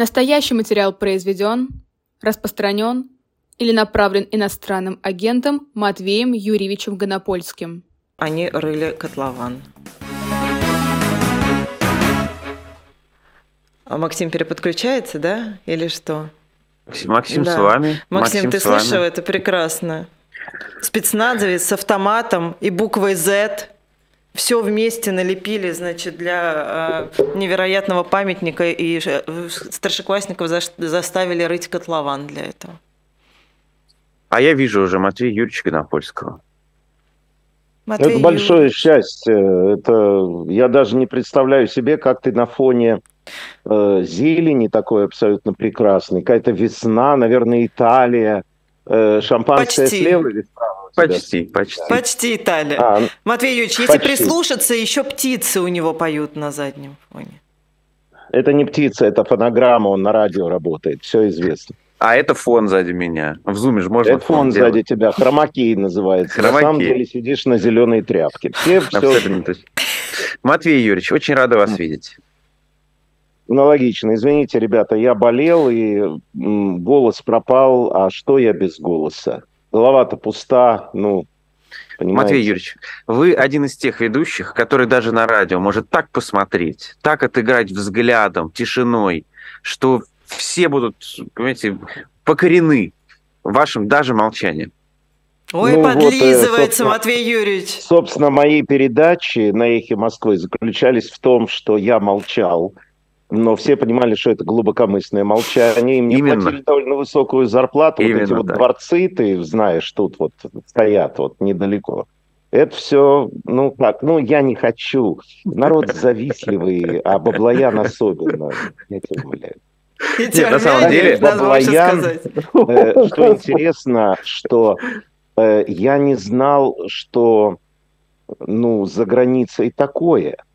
Настоящий материал произведен, распространен или направлен иностранным агентом Матвеем Юрьевичем Гонопольским. Они рыли котлован. А Максим переподключается, да? Или что? Максим, Максим да. с вами. Максим, Максим ты слышал? Это прекрасно. Спецназовец с автоматом и буквой Z все вместе налепили, значит, для э, невероятного памятника, и э, старшеклассников за, заставили рыть котлован для этого. А я вижу уже Матвея Юрьевича Гонопольского. Матвей это большое Юрьевич. счастье. Это я даже не представляю себе, как ты на фоне э, зелени такой абсолютно прекрасный, какая-то весна, наверное, Италия, э, шампанское Почти. слева или справа. Почти, почти. Почти Италия. А, Матвей Юрьевич, если почти. прислушаться, еще птицы у него поют на заднем фоне. Это не птица, это фонограмма, он на радио работает, все известно. А это фон сзади меня. В зуме же можно Это фон, фон сзади тебя, хромакей называется. Хромакей. На самом деле сидишь на зеленой тряпке. Все, все... Матвей Юрьевич, очень рада вас видеть. Аналогично. Извините, ребята, я болел, и голос пропал. А что я без голоса? Голова-то пуста, ну, Понимаете? Матвей Юрьевич, вы один из тех ведущих, который даже на радио может так посмотреть, так отыграть взглядом, тишиной, что все будут, понимаете, покорены вашим даже молчанием. Ой, ну, подлизывается, вот, Матвей Юрьевич. Собственно, мои передачи на «Эхе Москвы» заключались в том, что я молчал, но все понимали, что это глубокомысленное молчание. Им не Именно. платили довольно высокую зарплату. Именно, вот эти вот дворцы, ты знаешь, тут вот стоят вот недалеко. Это все, ну как, ну я не хочу. Народ завистливый, а Баблоян особенно. Я тебе умоляю. Нет, на самом деле, Баблоян, э, что интересно, что э, я не знал, что ну, за границей такое –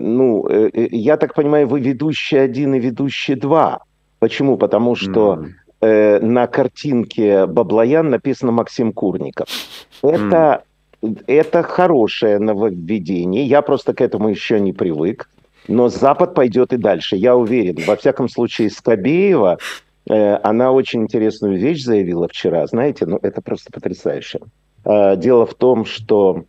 ну, э, э, я так понимаю, вы ведущий один и ведущий два. Почему? Потому что mm. э, на картинке Баблоян написано Максим Курников. Это, mm. это хорошее нововведение. Я просто к этому еще не привык. Но Запад пойдет и дальше, я уверен. Во всяком случае, Скобеева, э, она очень интересную вещь заявила вчера. Знаете, ну это просто потрясающе. Э, дело в том, что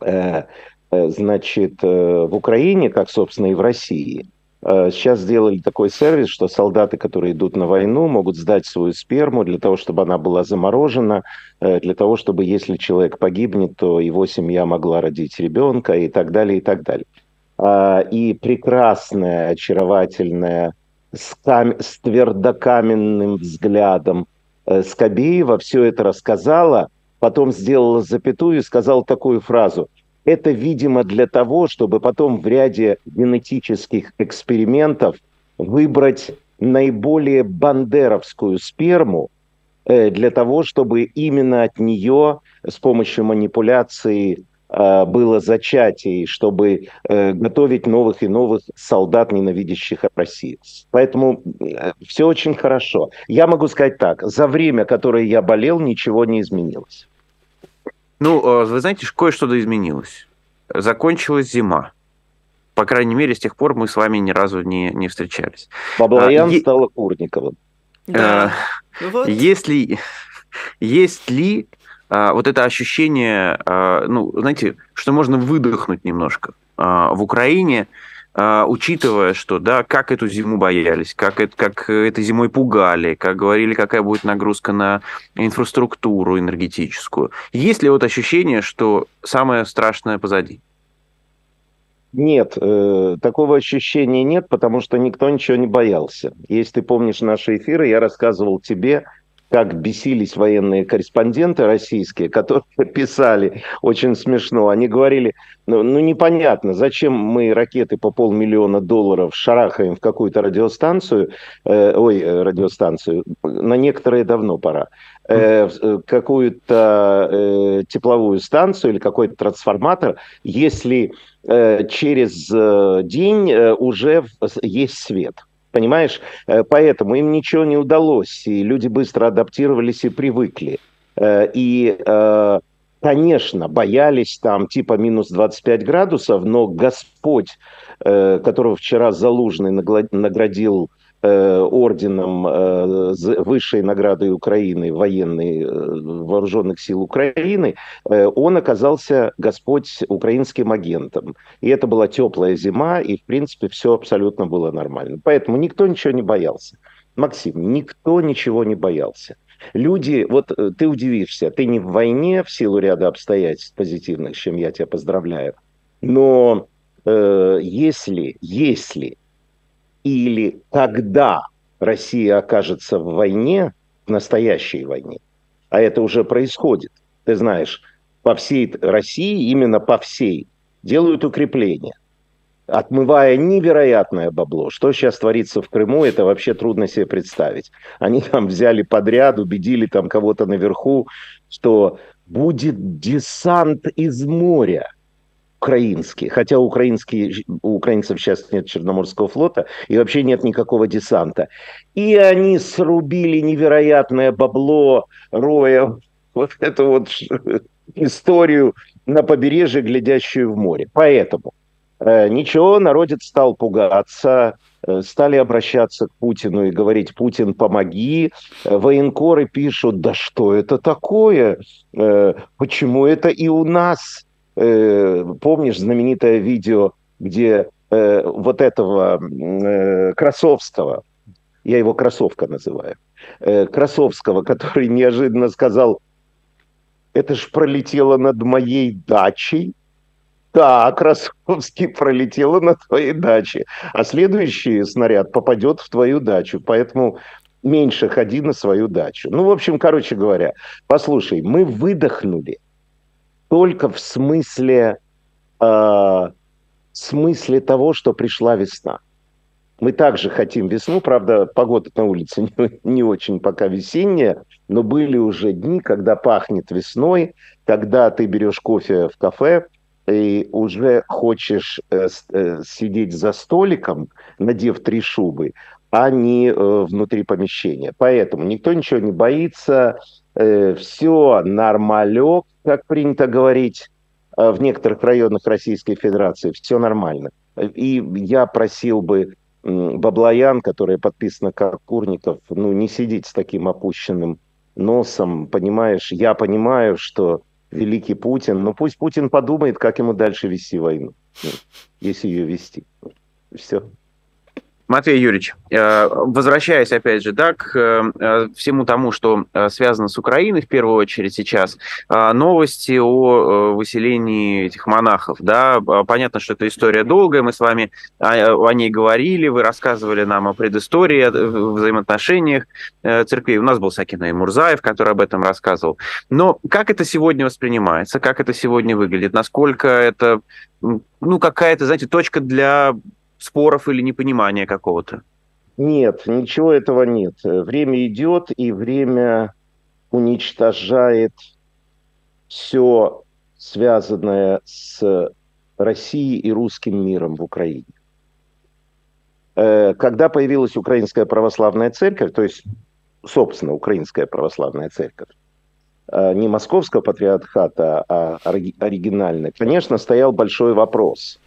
э, Э, значит, э, в Украине, как, собственно, и в России, э, сейчас сделали такой сервис, что солдаты, которые идут на войну, могут сдать свою сперму для того, чтобы она была заморожена, для того, чтобы, если человек погибнет, то его семья могла родить ребенка и так далее, и так далее. А, и прекрасная, очаровательная, с, кам... с твердокаменным взглядом Скобеева все это рассказала, потом сделала запятую и сказала такую фразу – это, видимо, для того, чтобы потом в ряде генетических экспериментов выбрать наиболее бандеровскую сперму э, для того, чтобы именно от нее с помощью манипуляции э, было зачатие, чтобы э, готовить новых и новых солдат, ненавидящих Россию. Поэтому все очень хорошо. Я могу сказать так, за время, которое я болел, ничего не изменилось. Ну, э, вы знаете, кое-что да изменилось. Закончилась зима. По крайней мере, с тех пор мы с вами ни разу не, не встречались. Баблоян а, стала Курниковым. Да. А, вот. Если, есть ли а, вот это ощущение, а, ну, знаете, что можно выдохнуть немножко. А, в Украине учитывая, что, да, как эту зиму боялись, как, это, как этой зимой пугали, как говорили, какая будет нагрузка на инфраструктуру энергетическую. Есть ли вот ощущение, что самое страшное позади? Нет, э, такого ощущения нет, потому что никто ничего не боялся. Если ты помнишь наши эфиры, я рассказывал тебе, как бесились военные корреспонденты российские, которые писали очень смешно. Они говорили, ну, ну непонятно, зачем мы ракеты по полмиллиона долларов шарахаем в какую-то радиостанцию, э, ой, э, радиостанцию, на некоторые давно пора, э, э, какую-то э, тепловую станцию или какой-то трансформатор, если э, через э, день э, уже есть свет. Понимаешь? Э, поэтому им ничего не удалось, и люди быстро адаптировались и привыкли. Э, и э, конечно, боялись там типа минус 25 градусов, но Господь, которого вчера Залужный наградил орденом э, высшей наградой Украины, военной э, вооруженных сил Украины, он оказался Господь украинским агентом. И это была теплая зима, и, в принципе, все абсолютно было нормально. Поэтому никто ничего не боялся. Максим, никто ничего не боялся. Люди, вот ты удивишься, ты не в войне в силу ряда обстоятельств позитивных, с чем я тебя поздравляю, но э, если, если или когда Россия окажется в войне, в настоящей войне, а это уже происходит, ты знаешь, по всей России, именно по всей, делают укрепления, отмывая невероятное бабло. Что сейчас творится в Крыму, это вообще трудно себе представить. Они там взяли подряд, убедили там кого-то наверху, что будет десант из моря – украинский, хотя украинский, у украинцев сейчас нет Черноморского флота и вообще нет никакого десанта. И они срубили невероятное бабло, роя вот эту вот историю на побережье, глядящую в море. Поэтому э, ничего, народец стал пугаться, э, стали обращаться к Путину и говорить, Путин, помоги. Э, военкоры пишут, да что это такое? Э, почему это и у нас э, помнишь знаменитое видео, где э, вот этого э, Красовского, я его Красовка называю, э, Красовского, который неожиданно сказал, это ж пролетело над моей дачей, да, Красовский пролетело на твоей даче, а следующий снаряд попадет в твою дачу, поэтому меньше ходи на свою дачу. Ну, в общем, короче говоря, послушай, мы выдохнули – только в смысле, э, смысле того, что пришла весна. Мы также хотим весну, правда, погода на улице не, не очень пока весенняя, но были уже дни, когда пахнет весной, когда ты берешь кофе в кафе и уже хочешь э, э, сидеть за столиком, надев три шубы, а не э, внутри помещения. Поэтому никто ничего не боится, э, все нормалек, как принято говорить э, в некоторых районах Российской Федерации, все нормально. И я просил бы Баблоян, которая подписана как Курников, ну, не сидеть с таким опущенным носом, понимаешь? Я понимаю, что великий Путин, но пусть Путин подумает, как ему дальше вести войну, ну, если ее вести. Все. Матвей Юрьевич, э, возвращаясь опять же да, к э, всему тому, что э, связано с Украиной в первую очередь сейчас, новости о выселении этих монахов. Да, понятно, что это история долгая, мы с вами о ней говорили, вы рассказывали нам о предыстории, о взаимоотношениях церквей. У нас был Сакина Мурзаев, который об этом рассказывал. Но как это сегодня воспринимается, как это сегодня выглядит, насколько это ну, какая-то, знаете, точка для споров или непонимания какого-то? Нет, ничего этого нет. Время идет, и время уничтожает все связанное с Россией и русским миром в Украине. Э, когда появилась Украинская православная церковь, то есть, собственно, Украинская православная церковь, э, не московского патриархата, а оригинальная, конечно, стоял большой вопрос.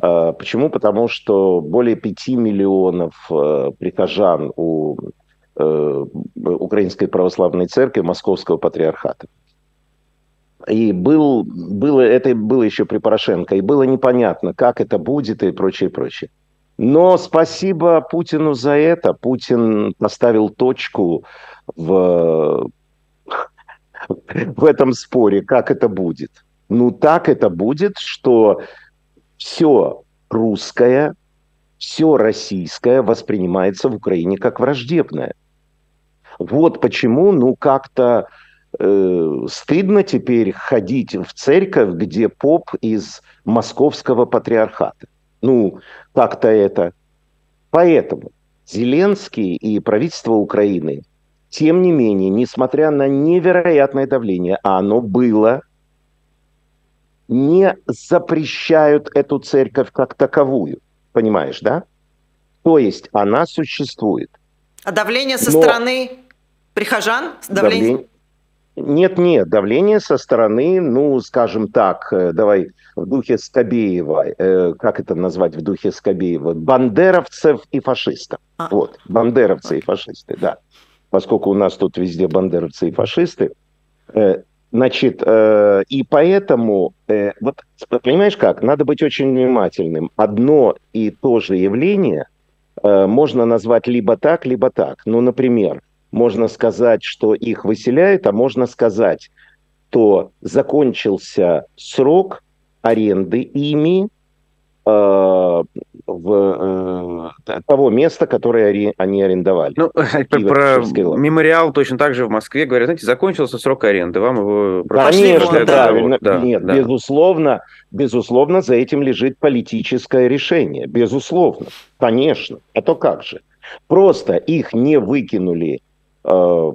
А, почему? Потому что более 5 миллионов э, прихожан у э, Украинской Православной Церкви Московского Патриархата. И был, было, это было еще при Порошенко, и было непонятно, как это будет и прочее, прочее. Но спасибо Путину за это. Путин поставил точку в, в этом споре, как это будет. Ну, так это будет, что все русское, все российское воспринимается в Украине как враждебное. Вот почему, ну, как-то э, стыдно теперь ходить в церковь, где поп из московского патриархата. Ну, как-то это. Поэтому Зеленский и правительство Украины, тем не менее, несмотря на невероятное давление, а оно было, не запрещают эту церковь как таковую. Понимаешь, да? То есть она существует. А давление со Но стороны прихожан? Давление... Давление, Нет, нет, давление со стороны, ну, скажем так, э, давай в духе Скобеева, э, как это назвать в духе Скобеева, бандеровцев и фашистов. А. Вот, бандеровцы и фашисты, да. Поскольку у нас тут везде бандеровцы и фашисты, э, значит, э, и поэтому, э, вот, понимаешь как, надо быть очень внимательным. Одно и то же явление э, можно назвать либо так, либо так. Ну, например, можно сказать, что их выселяют, а можно сказать, что закончился срок аренды ими в, э, того места, которое они арендовали. Ну, про мемориал точно так же в Москве говорят, знаете, закончился срок аренды, вам его... Конечно, правильно. Да, Нет, да. безусловно, безусловно, за этим лежит политическое решение. Безусловно, конечно. А то как же? Просто их не выкинули Э,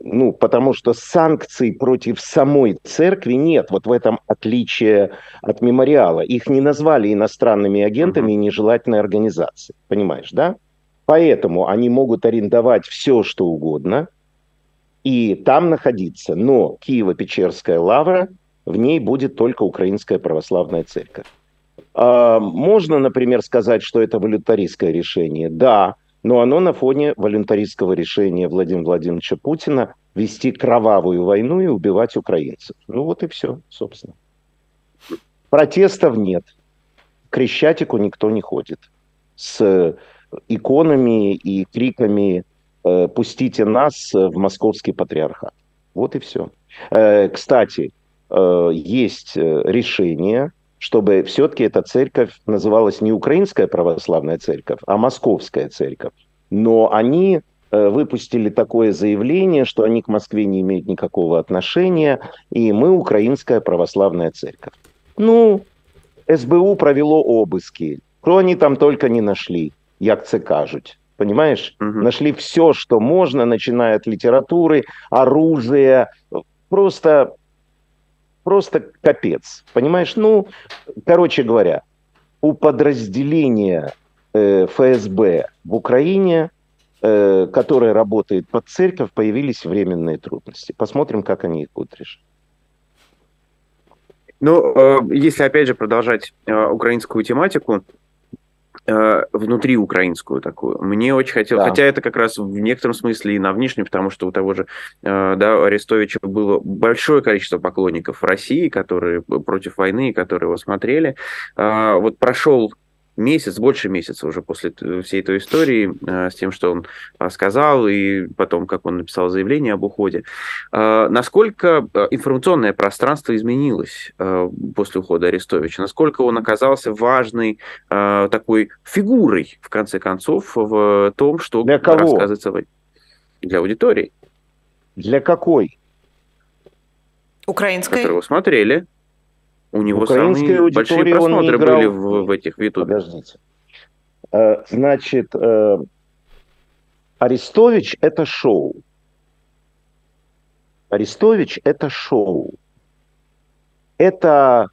ну, потому что санкций против самой церкви нет. Вот в этом отличие от мемориала. Их не назвали иностранными агентами и нежелательной организацией. Понимаешь, да? Поэтому они могут арендовать все, что угодно, и там находиться. Но Киево-Печерская лавра, в ней будет только Украинская православная церковь. А, можно, например, сказать, что это волюнтаристское решение. Да, но оно на фоне волюнтаристского решения Владимира Владимировича Путина вести кровавую войну и убивать украинцев. Ну вот и все, собственно. Протестов нет. Крещатику никто не ходит. С иконами и криками э, «пустите нас в московский патриархат». Вот и все. Э, кстати, э, есть э, решение чтобы все-таки эта церковь называлась не Украинская православная церковь, а Московская церковь. Но они э, выпустили такое заявление, что они к Москве не имеют никакого отношения, и мы Украинская православная церковь. Ну, СБУ провело обыски. Что они там только не нашли, як це кажуть. Понимаешь? Угу. Нашли все, что можно, начиная от литературы, оружия. Просто просто капец. Понимаешь? Ну, короче говоря, у подразделения э, ФСБ в Украине, э, которое работает под церковь, появились временные трудности. Посмотрим, как они их будут решать. Ну, э, если опять же продолжать э, украинскую тематику, внутри украинскую такую. Мне очень хотелось, да. хотя это как раз в некотором смысле и на внешнем, потому что у того же э, да, Арестовича было большое количество поклонников в России, которые против войны, которые его смотрели. Э, вот прошел месяц, больше месяца уже после всей этой истории э, с тем, что он сказал, и потом, как он написал заявление об уходе. Э, насколько информационное пространство изменилось после ухода Арестовича? Насколько он оказался важной такой фигурой, в конце концов, в том, что Для кого? рассказывается для аудитории? Для какой? Украинской. Которого смотрели. У него самые большие просмотры играл... были в, в этих в YouTube. Подождите. Э, значит, э, Арестович – это шоу. Арестович – это шоу. Это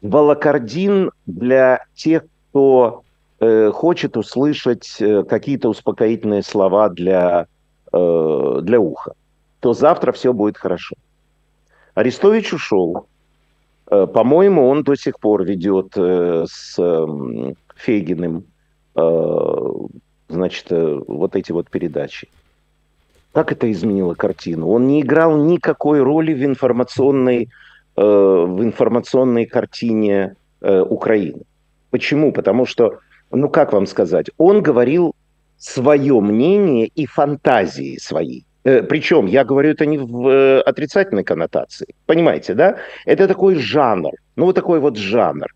волокордин для тех, кто э, хочет услышать какие-то успокоительные слова для, для уха. То завтра все будет хорошо. Арестович ушел. Э, по-моему, он до сих пор ведет э, с эм, Фейгиным э, значит, вот эти вот передачи. Как это изменило картину? Он не играл никакой роли в информационной, в информационной картине Украины. Почему? Потому что, ну как вам сказать, он говорил свое мнение и фантазии свои. Э, Причем, я говорю это не в э, отрицательной коннотации. Понимаете, да? Это такой жанр. Ну, вот такой вот жанр.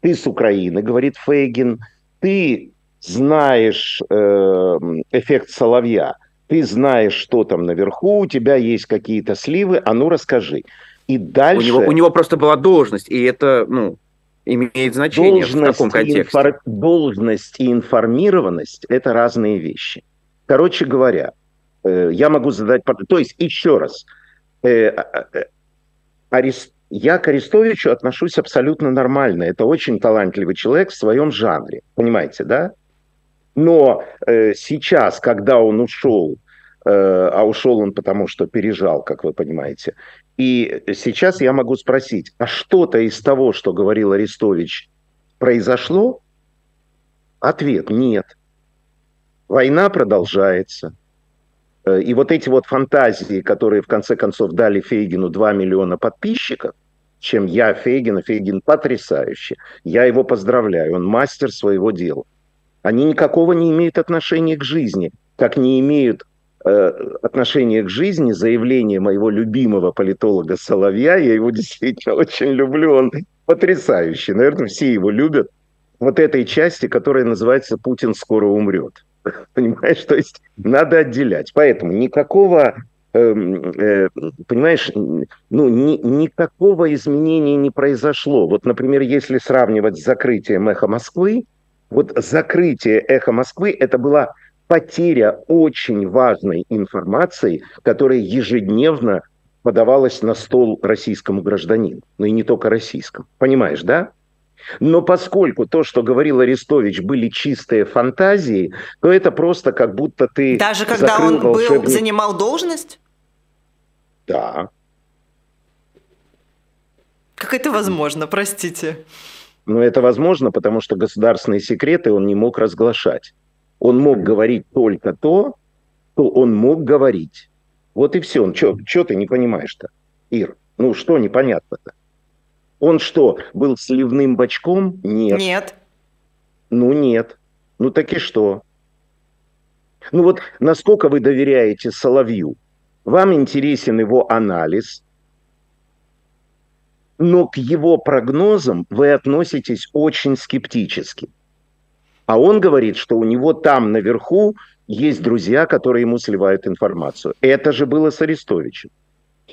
Ты с Украины, говорит Фейгин, ты знаешь э, эффект соловья, ты знаешь, что там наверху, у тебя есть какие-то сливы, а ну расскажи. И дальше... У него, у него просто была должность, и это, ну, имеет значение должность в таком контексте. Инфор... Должность и информированность – это разные вещи. Короче говоря, я могу задать... То есть, еще раз, э, э, Арест... я к Арестовичу отношусь абсолютно нормально. Это очень талантливый человек в своем жанре. Понимаете, да? Но сейчас, когда он ушел, а ушел он потому, что пережал, как вы понимаете. И сейчас я могу спросить, а что-то из того, что говорил Арестович, произошло? Ответ – нет. Война продолжается. Э, и вот эти вот фантазии, которые в конце концов дали Фейгину 2 миллиона подписчиков, чем я Фейгин, Фейгин потрясающий. Я его поздравляю, он мастер своего дела. Они никакого не имеют отношения к жизни, как не имеют э, отношения к жизни заявление моего любимого политолога Соловья. Я его действительно очень люблю, он потрясающий. Наверное, все его любят. Вот этой части, которая называется «Путин скоро умрет». Понимаешь, то есть надо отделять. Поэтому никакого эм, э, понимаешь, ну, ни, никакого изменения не произошло. Вот, например, если сравнивать с закрытием «Эхо Москвы», вот закрытие «Эхо Москвы» – это была потеря очень важной информации, которая ежедневно подавалась на стол российскому гражданину. Ну и не только российскому. Понимаешь, да? Но поскольку то, что говорил Арестович, были чистые фантазии, то это просто как будто ты... Даже когда он волшебник... был, занимал должность? Да. Как это возможно, простите? Ну, это возможно, потому что государственные секреты он не мог разглашать. Он мог говорить только то, что он мог говорить. Вот и все. Что ты не понимаешь-то, Ир? Ну, что непонятно-то? Он что, был сливным бачком? Нет. Нет. Ну, нет. Ну, так и что? Ну вот насколько вы доверяете Соловью? Вам интересен его анализ, но к его прогнозам вы относитесь очень скептически. А он говорит, что у него там наверху есть друзья, которые ему сливают информацию. Это же было с Арестовичем.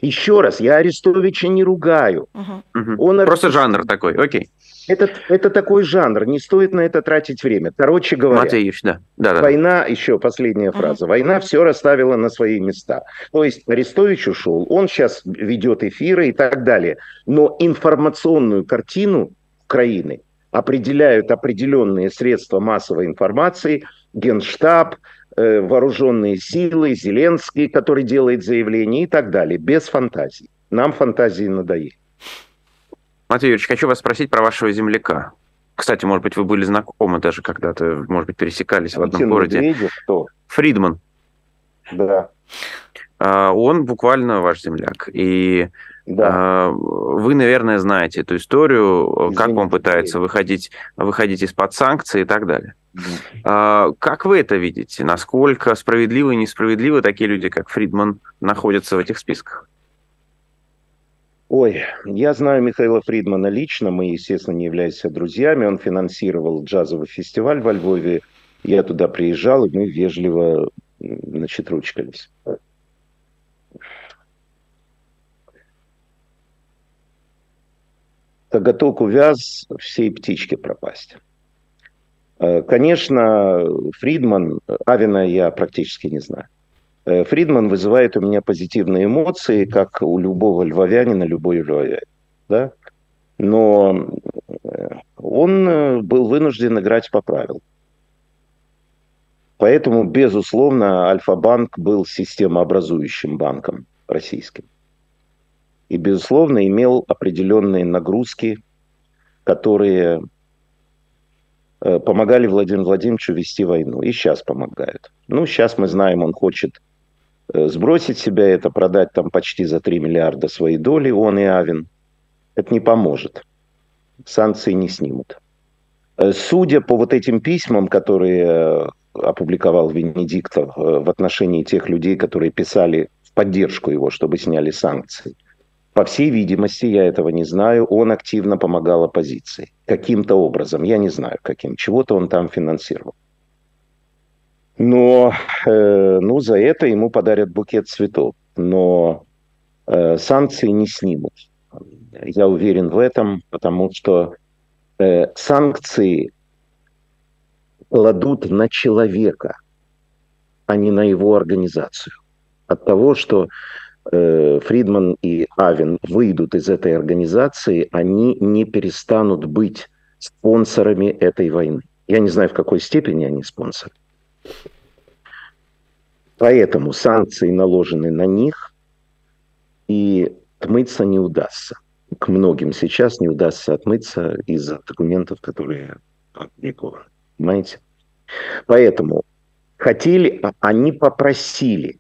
Еще раз, я Арестовича не ругаю. Угу. Он Просто жанр такой, окей. Это, это такой жанр, не стоит на это тратить время. Короче говоря, Матвеевич, да. Да, война, да. еще последняя фраза, война все расставила на свои места. То есть Арестович ушел, он сейчас ведет эфиры и так далее. Но информационную картину Украины определяют определенные средства массовой информации, Генштаб, вооруженные силы, Зеленский, который делает заявление и так далее, без фантазий. Нам фантазии надоели. Матвей Юрьевич, хочу вас спросить про вашего земляка. Кстати, может быть, вы были знакомы даже когда-то, может быть, пересекались Путин в одном городе. Медведев, кто? Фридман. Да. А, он буквально ваш земляк. И да. А, вы, наверное, знаете эту историю, Извините. как он пытается выходить, выходить из-под санкций и так далее. А, как вы это видите? Насколько справедливы и несправедливы такие люди, как Фридман, находятся в этих списках? Ой, я знаю Михаила Фридмана лично, мы, естественно, не являемся друзьями. Он финансировал джазовый фестиваль во Львове. Я туда приезжал, и мы вежливо, значит, ручкались. Коготок увяз, всей птички пропасть. Э, конечно, Фридман, Авина я практически не знаю. Э, Фридман вызывает у меня позитивные эмоции, как у любого львовянина, любой львовянин. Да? Но э, он был вынужден играть по правилам. Поэтому, безусловно, Альфа-банк был системообразующим банком российским. И, безусловно, имел определенные нагрузки, которые помогали Владимиру Владимировичу вести войну. И сейчас помогают. Ну, сейчас мы знаем, он хочет э, сбросить себя это, продать там почти за 3 миллиарда свои доли, он и Авин. Это не поможет. Санкции не снимут. Э, судя по вот этим письмам, которые опубликовал Венедиктов в отношении тех людей, которые писали в поддержку его, чтобы сняли санкции, по всей видимости, я этого не знаю, он активно помогал оппозиции. Каким-то образом, я не знаю каким, чего-то он там финансировал. Но э, ну, за это ему подарят букет цветов. Но э, санкции не снимут. Я уверен в этом, потому что э, санкции кладут на человека, а не на его организацию. От того, что Фридман и Авен выйдут из этой организации, они не перестанут быть спонсорами этой войны. Я не знаю, в какой степени они спонсоры. Поэтому санкции наложены на них, и отмыться не удастся. К многим сейчас не удастся отмыться из-за документов, которые опубликованы. Понимаете? Поэтому хотели, а они попросили,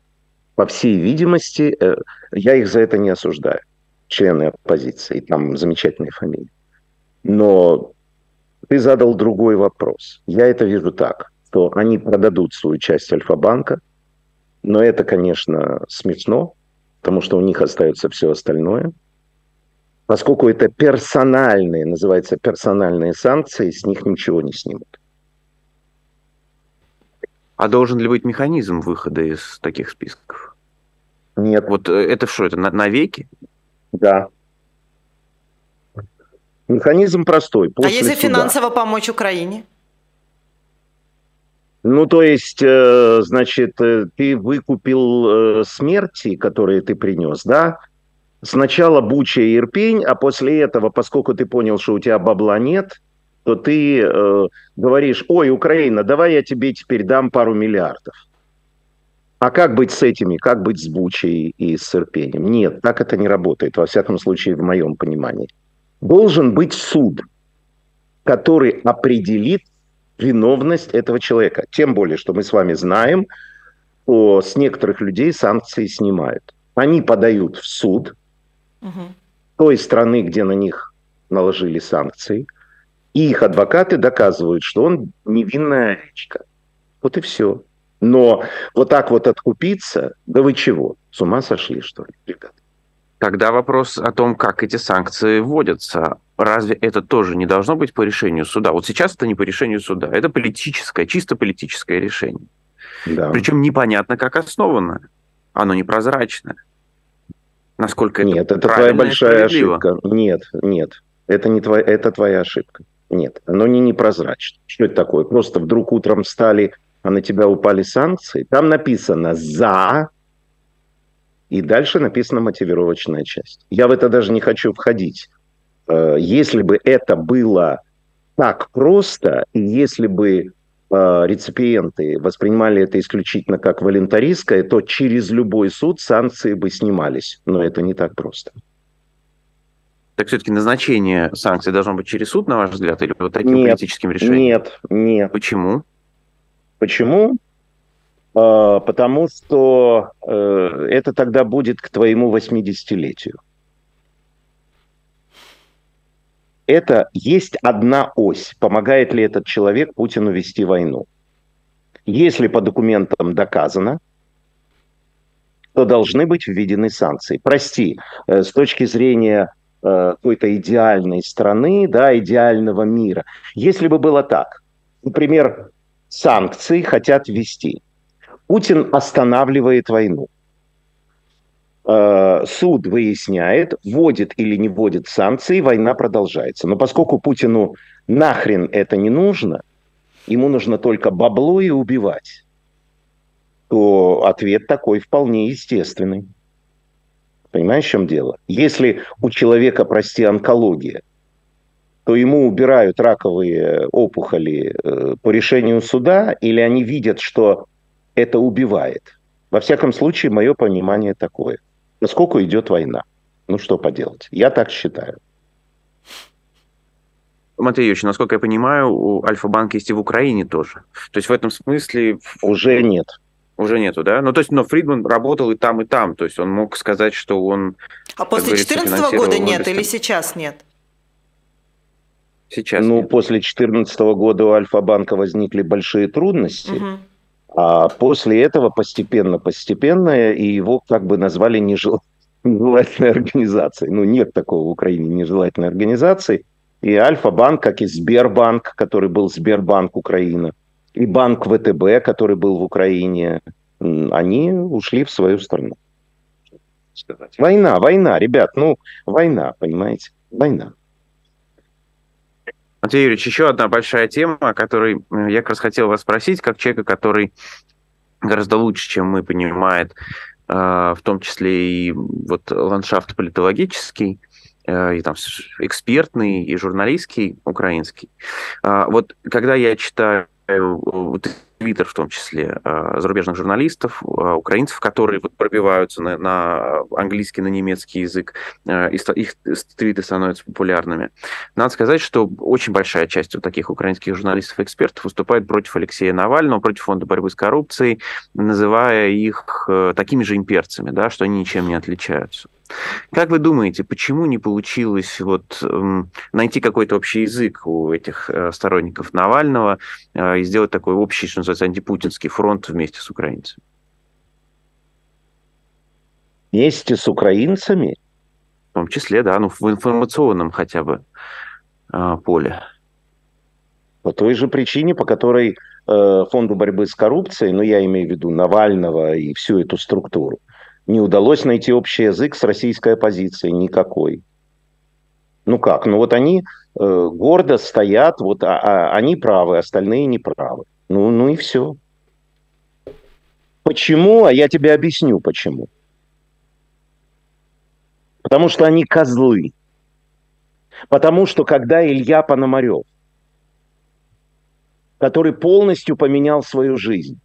по всей видимости, э, я их за это не осуждаю, члены оппозиции, там замечательные фамилии. Но ты задал другой вопрос. Я это вижу так, что они продадут свою часть Альфа-банка, но это, конечно, смешно, потому что у них остается все остальное. Поскольку это персональные, называется персональные санкции, с них ничего не снимут. А должен ли быть механизм выхода из таких списков? Нет. Вот э, это что, это навеки? Да. Механизм простой. а если суда. финансово помочь Украине? Ну, то есть, э, значит, э, ты выкупил смерти, которые ты принес, да? Сначала Буча и Ирпень, а после этого, поскольку ты понял, что у тебя бабла нет, то ты э, говоришь, ой, Украина, давай я тебе теперь дам пару миллиардов. А как быть с этими? Как быть с Бучей и с Ирпением? Нет, так это не работает, во всяком случае, в моем понимании. Должен быть суд, который определит виновность этого человека. Тем более, что мы с вами знаем, что с некоторых людей санкции снимают. Они подают в суд угу. той страны, где на них наложили санкции – и их адвокаты доказывают, что он невинная овечка. Вот и все. Но вот так вот откупиться, да вы чего? С ума сошли, что ли, ребята? Тогда вопрос о том, как эти санкции вводятся. Разве это тоже не должно быть по решению суда? Вот сейчас это не по решению суда, это политическое, чисто политическое решение. Да. Причем непонятно, как основано. Оно непрозрачно. Насколько нет, это, это твоя большая ошибка. Нет, нет, это не твоя, это твоя ошибка. Нет, оно не непрозрачно. Что это такое? Просто вдруг утром встали, а на тебя упали санкции. Там написано «за», и дальше написана мотивировочная часть. Я в это даже не хочу входить. Э, если бы это было так просто, и если бы э, реципиенты воспринимали это исключительно как волонтаристское, то через любой суд санкции бы снимались. Но это не так просто. Так все-таки назначение санкций должно быть через суд, на ваш взгляд, или вот таким нет, политическим решением? Нет, нет. Почему? Почему? А, потому что э, это тогда будет к твоему 80-летию. Это есть одна ось. Помогает ли этот человек Путину вести войну? Если по документам доказано, то должны быть введены санкции. Прости, э, с точки зрения какой-то идеальной страны, да, идеального мира. Если бы было так, например, санкции хотят ввести, Путин останавливает войну, э, суд выясняет, вводит или не вводит санкции, война продолжается. Но поскольку Путину нахрен это не нужно, ему нужно только бабло и убивать, то ответ такой вполне естественный. Понимаешь, в чем дело? Если у человека, прости, онкология, то ему убирают раковые опухоли э, по решению суда, или они видят, что это убивает. Во всяком случае, мое понимание такое. Насколько идет война? Ну что поделать? Я так считаю. Матвей Юрьевич, насколько я понимаю, у Альфа-банка есть и в Украине тоже. То есть в этом смысле... Уже нет. Уже нету, да? Ну, то есть, но Фридман работал и там, и там. То есть он мог сказать, что он... А после 2014 года нет или сейчас нет? Сейчас Ну, нет. после 2014 года у Альфа-банка возникли большие трудности. Угу. А после этого постепенно-постепенно и его как бы назвали нежел... нежелательной организацией. Ну, нет такого в Украине нежелательной организации. И Альфа-банк, как и Сбербанк, который был Сбербанк Украина – и банк ВТБ, который был в Украине, они ушли в свою страну. Война, война, ребят, ну, война, понимаете, война. Матвей Юрьевич, еще одна большая тема, о которой я как раз хотел вас спросить, как человека, который гораздо лучше, чем мы, понимает, э, в том числе и вот ландшафт политологический, э, и там экспертный, и журналистский, украинский. А вот когда я читаю Твиттер в том числе, э, зарубежных журналистов, э, украинцев, которые вот пробиваются на, на английский, на немецкий язык, и их твиты становятся популярными. Надо сказать, что очень большая часть вот таких украинских журналистов экспертов выступает против Алексея Навального, против фонда борьбы с коррупцией, называя их такими же имперцами, да, что они ничем не отличаются. Как вы думаете, почему не получилось вот эм, найти какой-то общий язык у этих э, сторонников Навального э, и сделать такой общий, что называется, антипутинский фронт вместе с украинцами? Вместе с украинцами? В том числе, да, ну в информационном хотя бы э, поле. По той же причине, по которой Фонду борьбы с коррупцией, ну я имею в виду Навального и всю эту структуру, не удалось найти общий язык с российской оппозицией никакой. Ну как? Ну вот они э, гордо стоят, вот а, а, они правы, остальные не правы. Ну, ну и все. Почему? А я тебе объясню почему. Потому что они козлы. Потому что когда Илья Пономарев, который полностью поменял свою жизнь,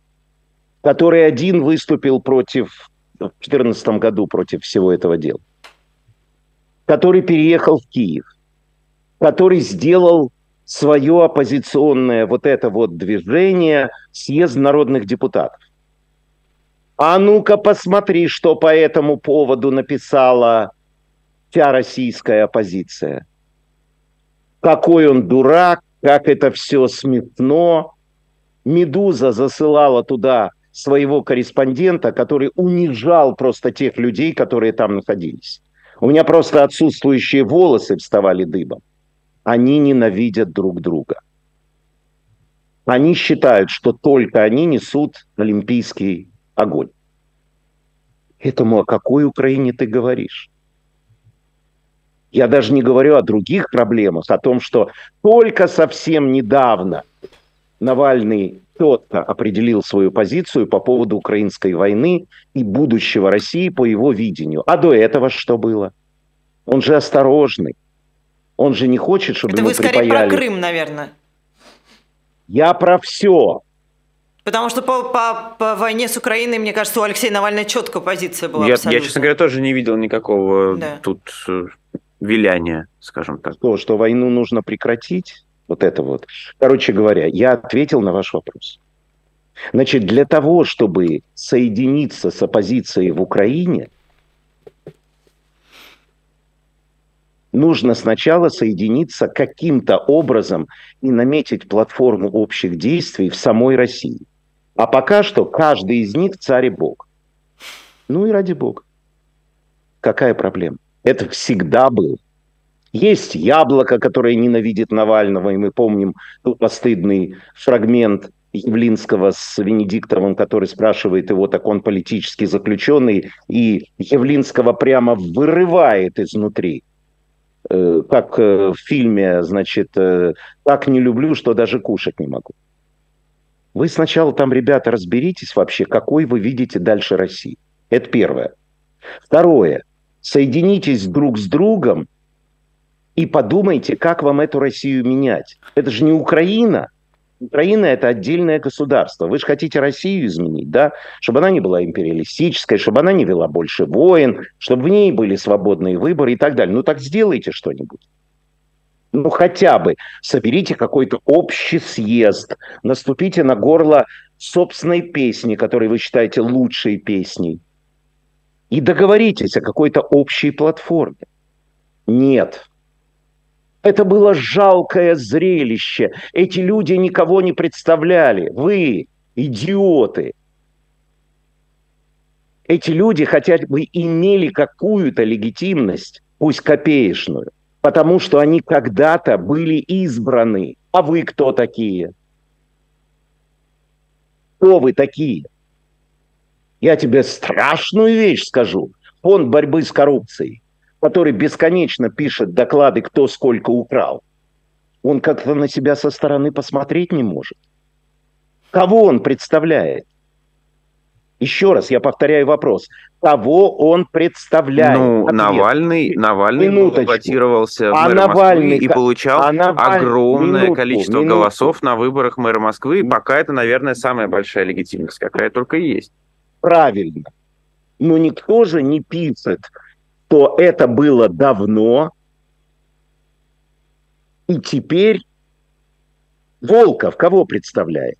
который один выступил против в 2014 году против всего этого дела, который переехал в Киев, который сделал свое оппозиционное вот это вот движение съезд народных депутатов. А ну-ка посмотри, что по этому поводу написала вся российская оппозиция. Какой он дурак, как это все смешно. Медуза засылала туда своего корреспондента, который унижал просто тех людей, которые там находились. У меня просто отсутствующие волосы вставали дыбом. Они ненавидят друг друга. Они считают, что только они несут олимпийский огонь. Этому о какой Украине ты говоришь? Я даже не говорю о других проблемах, о том, что только совсем недавно Навальный четко определил свою позицию по поводу украинской войны и будущего России по его видению. А до этого что было? Он же осторожный. Он же не хочет, чтобы Это ему вы скорее припаяли... про Крым, наверное. Я про все. Потому что по, по, по войне с Украиной, мне кажется, у Алексея Навального четкая позиция была я, абсолютно. Я, честно говоря, тоже не видел никакого да. тут э, виляния, скажем так. То, что войну нужно прекратить, вот это вот. Короче говоря, я ответил на ваш вопрос. Значит, для того, чтобы соединиться с оппозицией в Украине, нужно сначала соединиться каким-то образом и наметить платформу общих действий в самой России. А пока что каждый из них царь и бог. Ну и ради бога. Какая проблема? Это всегда было. Есть яблоко, которое ненавидит Навального, и мы помним тот постыдный фрагмент Явлинского с Венедиктовым, который спрашивает его, так он политический заключенный, и Явлинского прямо вырывает изнутри. Э, как э, в фильме, значит, э, «Так не люблю, что даже кушать не могу». Вы сначала там, ребята, разберитесь вообще, какой вы видите дальше России. Это первое. Второе. Соединитесь друг с другом и подумайте, как вам эту Россию менять. Это же не Украина. Украина – это отдельное государство. Вы же хотите Россию изменить, да? Чтобы она не была империалистической, чтобы она не вела больше войн, чтобы в ней были свободные выборы и так далее. Ну так сделайте что-нибудь. Ну хотя бы соберите какой-то общий съезд, наступите на горло собственной песни, которую вы считаете лучшей песней, и договоритесь о какой-то общей платформе. Нет, это было жалкое зрелище. Эти люди никого не представляли. Вы, идиоты. Эти люди хотя бы имели какую-то легитимность, пусть копеечную, потому что они когда-то были избраны. А вы кто такие? Кто вы такие? Я тебе страшную вещь скажу. Фонд борьбы с коррупцией который бесконечно пишет доклады, кто сколько украл, он как-то на себя со стороны посмотреть не может. Кого он представляет? Еще раз, я повторяю вопрос. Кого он представляет? Ну, Ответ. Навальный, Навальный баллотировался а в мэра Навальный, Москвы и получал а Навальный, огромное минутку, количество минутку. голосов на выборах мэра Москвы. И пока это, наверное, самая большая легитимность, какая только есть. Правильно. Но никто же не пишет, что это было давно, и теперь Волков кого представляет?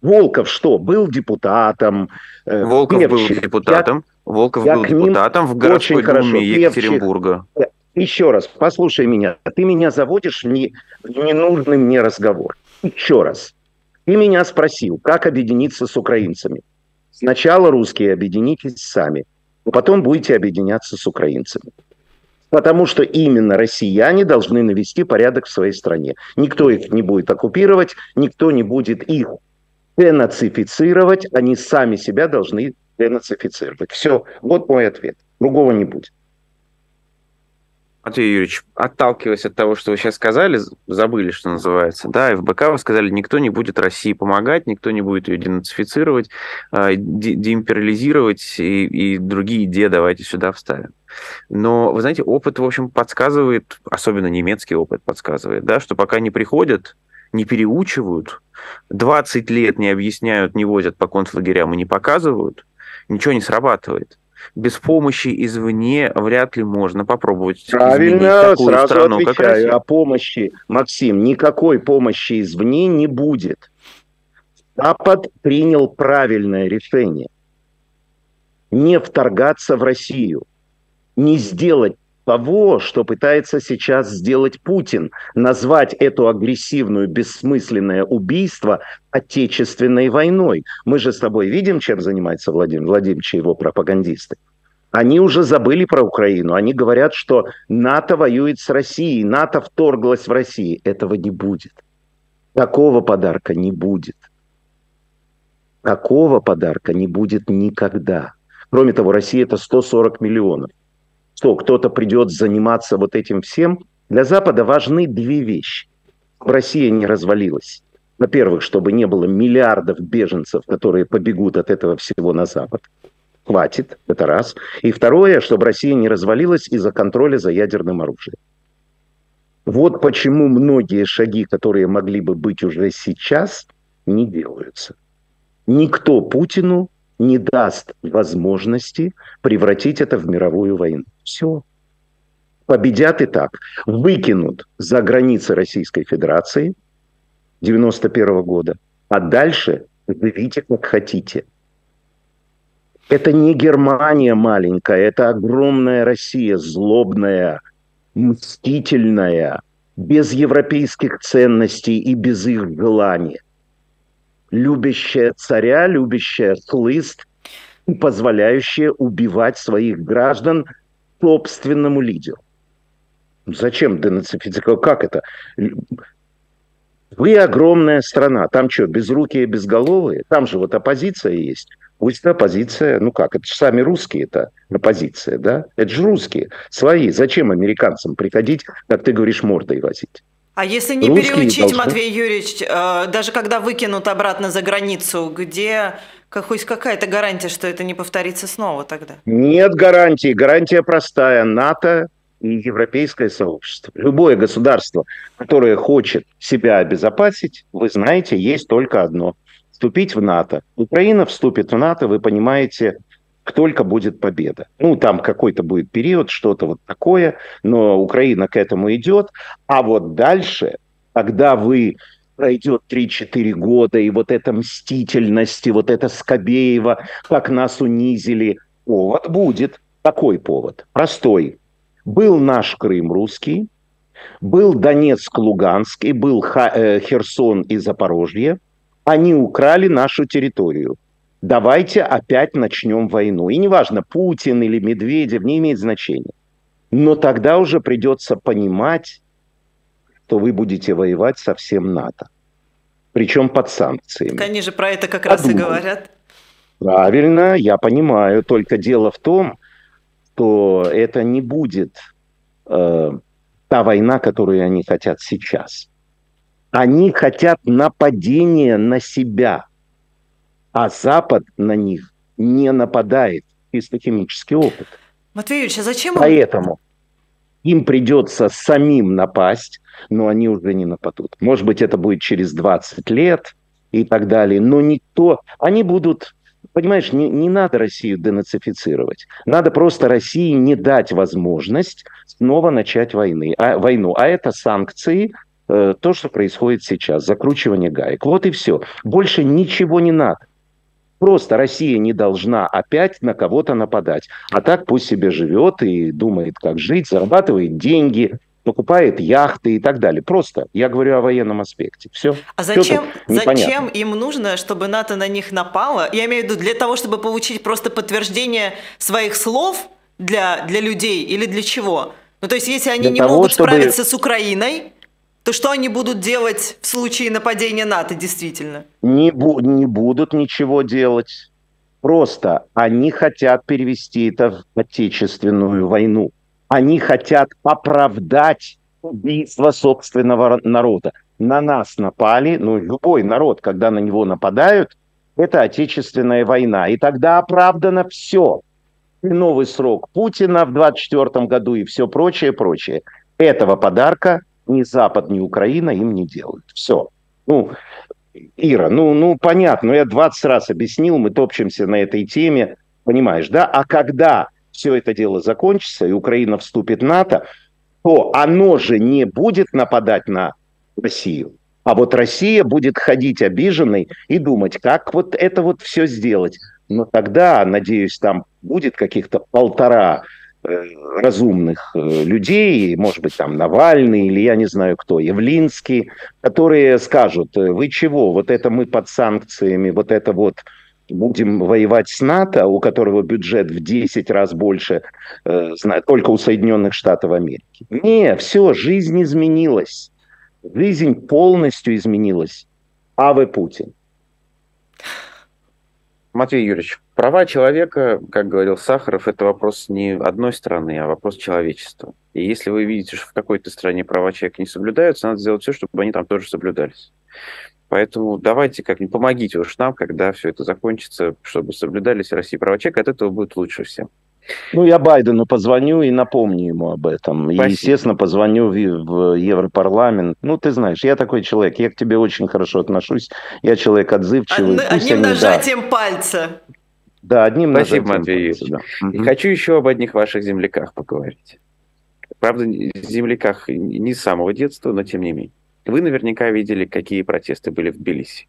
Волков что, был депутатом? Э, Волков Певчих. был депутатом. Я, Волков я был депутатом в городской очень думе хорошо. Екатеринбурга. Певчих. Еще раз, послушай меня. Ты меня заводишь в, не, в ненужный мне разговор. Еще раз. Ты меня спросил, как объединиться с украинцами. Сначала русские объединитесь сами, а потом будете объединяться с украинцами. Потому что именно россияне должны навести порядок в своей стране. Никто их не будет оккупировать, никто не будет их денацифицировать, они сами себя должны денацифицировать. Все, вот мой ответ. Другого не будет. Матвей Юрьевич, отталкиваясь от того, что вы сейчас сказали, забыли, что называется, да, ФБК вы сказали, никто не будет России помогать, никто не будет ее денацифицировать, де деимпериализировать и, и другие идеи давайте сюда вставим. Но, вы знаете, опыт, в общем, подсказывает, особенно немецкий опыт подсказывает, да, что пока не приходят, не переучивают, 20 лет не объясняют, не возят по концлагерям и не показывают, ничего не срабатывает. Без помощи извне вряд ли можно попробовать Правильно, такую сразу страну, отвечаю как Россия. о помощи. Максим, никакой помощи извне не будет. Запад принял правильное решение. Не вторгаться в Россию. Не сделать того, что пытается сейчас сделать Путин, назвать эту агрессивную, бессмысленное убийство отечественной войной. Мы же с тобой видим, чем занимается Владимир Владимирович и его пропагандисты. Они уже забыли про Украину. Они говорят, что НАТО воюет с Россией, НАТО вторглась в Россию. Этого не будет. Такого подарка не будет. Такого подарка не будет никогда. Кроме того, Россия это 140 миллионов что кто-то придет заниматься вот этим всем, для Запада важны две вещи. Россия не развалилась. Во-первых, чтобы не было миллиардов беженцев, которые побегут от этого всего на Запад. Хватит, это раз. И второе, чтобы Россия не развалилась из-за контроля за ядерным оружием. Вот почему многие шаги, которые могли бы быть уже сейчас, не делаются. Никто Путину не даст возможности превратить это в мировую войну. Все. Победят и так. Выкинут за границы Российской Федерации 91 года, а дальше живите как хотите. Это не Германия маленькая, это огромная Россия, злобная, мстительная, без европейских ценностей и без их желания любящая царя, любящая хлыст и позволяющая убивать своих граждан собственному лидеру. Зачем денацифицировать? Как это? Вы огромная страна. Там что, безрукие, безголовые? Там же вот оппозиция есть. Пусть оппозиция, ну как, это же сами русские это оппозиция, да? Это же русские, свои. Зачем американцам приходить, как ты говоришь, мордой возить? А если не Русские переучить, должны... Матвей Юрьевич, э, даже когда выкинут обратно за границу, где хоть какая-то гарантия, что это не повторится снова тогда? Нет гарантии. Гарантия простая. НАТО и европейское сообщество. Любое государство, которое хочет себя обезопасить, вы знаете, есть только одно – вступить в НАТО. Украина вступит в НАТО, вы понимаете, только будет победа. Ну, там какой-то будет период, что-то вот такое, но Украина к этому идет. А вот дальше, когда вы пройдет 3-4 года, и вот эта мстительность, и вот это Скобеева, как нас унизили, повод будет. Такой повод, простой. Был наш Крым русский, был Донецк, Луганск, и был э, Херсон и Запорожье. Они украли нашу территорию давайте опять начнем войну. И неважно, Путин или Медведев, не имеет значения. Но тогда уже придется понимать, что вы будете воевать со всем НАТО. Причем под санкциями. Так они же про это как Подумай. раз и говорят. Правильно, я понимаю. Только дело в том, что это не будет э, та война, которую они хотят сейчас. Они хотят нападения на себя – а Запад на них не нападает. Чисто химический опыт. Матвеевич, а зачем? Поэтому им придется самим напасть, но они уже не нападут. Может быть, это будет через 20 лет и так далее, но никто... Они будут... Понимаешь, не, не надо Россию денацифицировать. Надо просто России не дать возможность снова начать войны, а, войну. А это санкции, э, то, что происходит сейчас, закручивание гаек. Вот и все. Больше ничего не надо. Просто Россия не должна опять на кого-то нападать. А так пусть себе живет и думает, как жить, зарабатывает деньги, покупает яхты и так далее. Просто я говорю о военном аспекте. Все. А зачем, зачем им нужно, чтобы НАТО на них напало? Я имею в виду для того, чтобы получить просто подтверждение своих слов для, для людей или для чего? Ну, то есть, если они для не того, могут чтобы... справиться с Украиной, то что они будут делать в случае нападения НАТО, действительно? Не, бу- не будут ничего делать. Просто они хотят перевести это в отечественную войну. Они хотят оправдать убийство собственного народа. На нас напали, ну, любой народ, когда на него нападают, это отечественная война. И тогда оправдано все. И новый срок Путина в 24 году и все прочее, прочее. Этого подарка ни Запад, ни Украина им не делают. Все. Ну, Ира, ну, ну понятно, я 20 раз объяснил, мы топчемся на этой теме, понимаешь, да? А когда все это дело закончится и Украина вступит в НАТО, то оно же не будет нападать на Россию. А вот Россия будет ходить обиженной и думать, как вот это вот все сделать. Но тогда, надеюсь, там будет каких-то полтора разумных э, людей, может быть, там Навальный или я не знаю кто, Явлинский, которые скажут, «Э, вы чего, вот это мы под санкциями, вот это вот будем воевать с НАТО, у которого бюджет в 10 раз больше, э, только у Соединенных Штатов Америки. Не, все, жизнь изменилась. Жизнь полностью изменилась. А вы Путин. Матвей Юрьевич, права человека, как говорил Сахаров, это вопрос не одной страны, а вопрос человечества. И если вы видите, что в какой-то стране права человека не соблюдаются, надо сделать все, чтобы они там тоже соблюдались. Поэтому давайте как-нибудь помогите уж нам, когда все это закончится, чтобы соблюдались в России права человека, от этого будет лучше всем. Ну, я Байдену позвоню и напомню ему об этом. Спасибо. И, естественно, позвоню в, в Европарламент. Ну, ты знаешь, я такой человек, я к тебе очень хорошо отношусь. Я человек отзывчивый. Од, одним они, нажатием да. пальца. Да, одним Спасибо, нажатием Матвей пальца. Да. И хочу еще об одних ваших земляках поговорить. Правда, земляках не с самого детства, но тем не менее. Вы наверняка видели, какие протесты были в Тбилиси.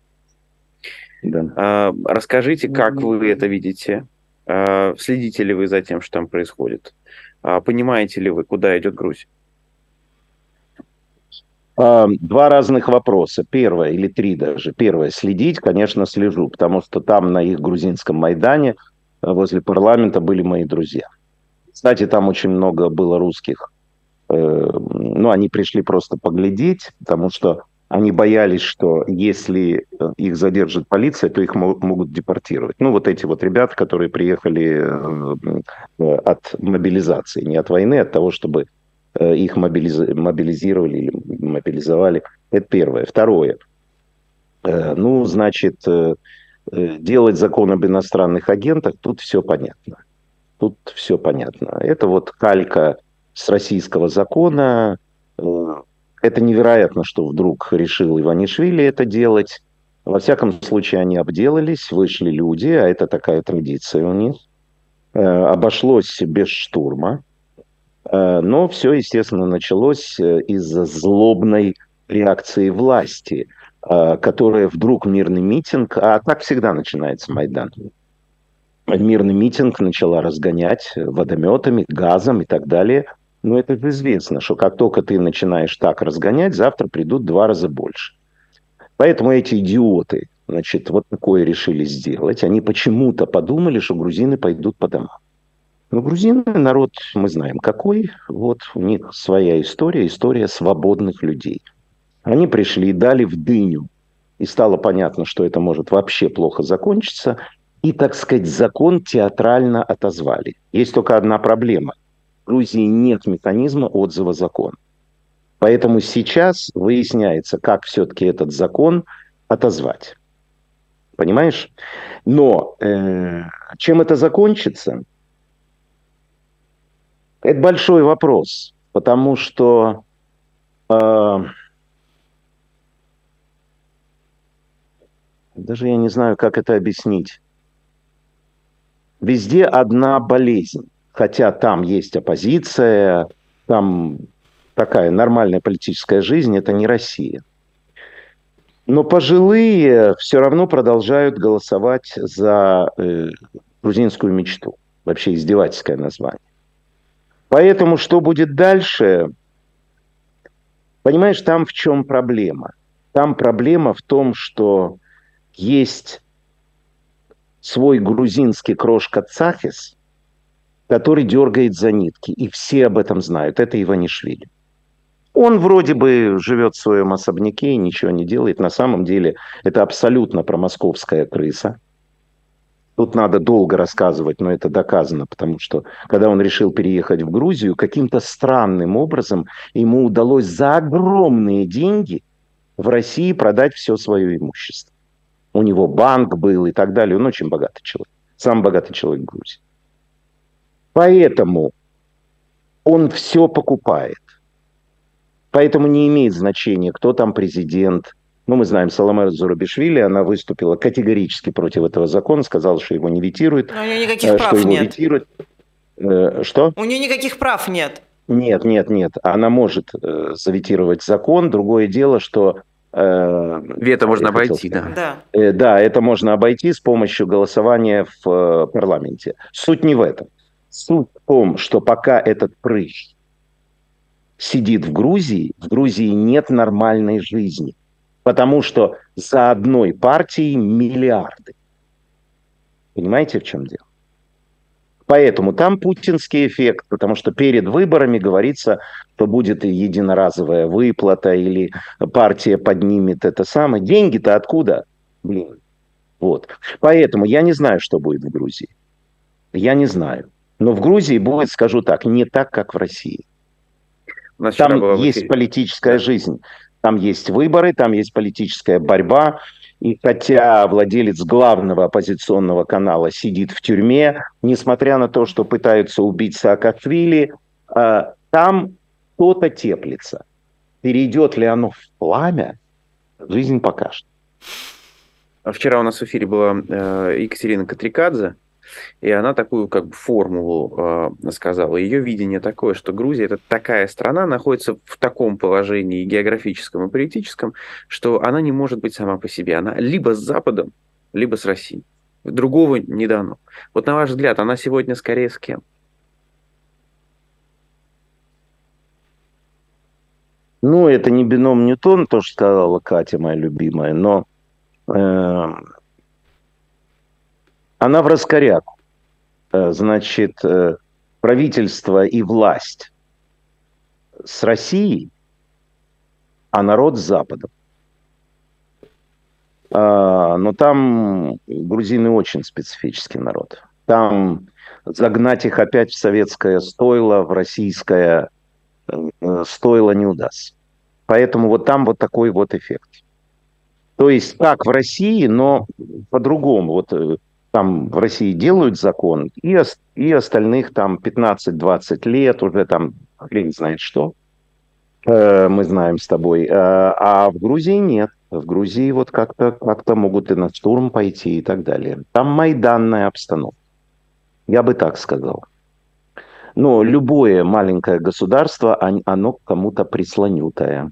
Да. А, расскажите, как вы это видите? А, следите ли вы за тем, что там происходит? А, понимаете ли вы, куда идет Грузия? А, два разных вопроса. Первое, или три даже. Первое, следить, конечно, слежу, потому что там на их грузинском Майдане возле парламента были мои друзья. Кстати, там очень много было русских. Э, ну, они пришли просто поглядеть, потому что они боялись, что если э, их задержит полиция, то их могут депортировать. Ну, вот эти вот ребята, которые приехали э, э, от мобилизации, не от войны, от того, чтобы их мобилизировали или мобилизовали. Это первое. Второе. Ну, значит, делать закон об иностранных агентах, тут все понятно. Тут все понятно. Это вот калька с российского закона, это невероятно, что вдруг решил Иванишвили это делать. Во всяком случае, они обделались, вышли люди, а это такая традиция у них. Э, обошлось без штурма. Э, но все, естественно, началось э, из-за злобной реакции власти, которая вдруг мирный митинг, а так всегда начинается Майдан. Мирный митинг начала разгонять водометами, газом и так далее – но это же известно, что как только ты начинаешь так разгонять, завтра придут два раза больше. Поэтому эти идиоты, значит, вот такое решили сделать. Они почему-то подумали, что грузины пойдут по домам. Но грузины народ, мы знаем какой, вот у них своя история, история свободных людей. Они пришли, дали в дыню, и стало понятно, что это может вообще плохо закончиться, и, так сказать, закон театрально отозвали. Есть только одна проблема. Грузии нет механизма отзыва закона. Поэтому сейчас выясняется, как все-таки этот закон отозвать. Понимаешь? Но э, чем это закончится? Это большой вопрос, потому что э, даже я не знаю, как это объяснить. Везде одна болезнь, хотя там есть оппозиция, там такая нормальная политическая жизнь, это не Россия. Но пожилые все равно продолжают голосовать за э, грузинскую мечту. Вообще издевательское название. Поэтому что будет дальше? Понимаешь, там в чем проблема? Там проблема в том, что есть свой грузинский крошка Цахис, который дергает за нитки, и все об этом знают. Это Иванишвили. Он вроде бы живет в своем особняке и ничего не делает. На самом деле это абсолютно промосковская крыса. Тут надо долго рассказывать, но это доказано, потому что когда он решил переехать в Грузию, каким-то странным образом ему удалось за огромные деньги в России продать все свое имущество. У него банк был и так далее. Он очень богатый человек. Самый богатый человек в Грузии. Поэтому он все покупает. Поэтому не имеет значения, кто там президент. Ну, мы знаем, Саламер Зурабишвили, она выступила категорически против этого закона, сказала, что его не ветирует. Но у нее никаких э, прав нет. Ветирует. Э, что? У нее никаких прав нет. Нет, нет, нет. Она может э, заветировать закон. Другое дело, что Вето можно обойти, да. Да. да, это можно обойти с помощью голосования в парламенте. Суть не в этом. Суть в том, что пока этот прыщ сидит в Грузии, в Грузии нет нормальной жизни. Потому что за одной партией миллиарды. Понимаете, в чем дело? Поэтому там путинский эффект, потому что перед выборами говорится, что будет единоразовая выплата или партия поднимет это самое. Деньги-то откуда? Блин. Вот. Поэтому я не знаю, что будет в Грузии. Я не знаю. Но в Грузии будет, скажу так, не так, как в России. Там есть политическая жизнь, там есть выборы, там есть политическая борьба. И хотя владелец главного оппозиционного канала сидит в тюрьме, несмотря на то, что пытаются убить Саакашвили, а, там кто-то теплится. Перейдет ли оно в пламя, жизнь покажет. Вчера у нас в эфире была э, Екатерина Катрикадзе, и она такую как бы формулу э, сказала. Ее видение такое, что Грузия это такая страна, находится в таком положении географическом и политическом, что она не может быть сама по себе. Она либо с Западом, либо с Россией. Другого не дано. Вот на ваш взгляд, она сегодня скорее с кем? Ну, это не бином Ньютон, то, что сказала Катя, моя любимая, но э, она в раскоряку. Э, значит, э, правительство и власть с Россией, а народ с Западом. А, но там грузины очень специфический народ. Там загнать их опять в советское стойло, в российское э, стойло не удастся. Поэтому вот там вот такой вот эффект. То есть как в России, но по-другому. Вот там в России делают закон, и, и остальных там 15-20 лет, уже там хрен знает что, э, мы знаем с тобой. Э, а в Грузии нет. В Грузии вот как-то как могут и на штурм пойти и так далее. Там майданная обстановка. Я бы так сказал. Но любое маленькое государство, оно кому-то прислонютое.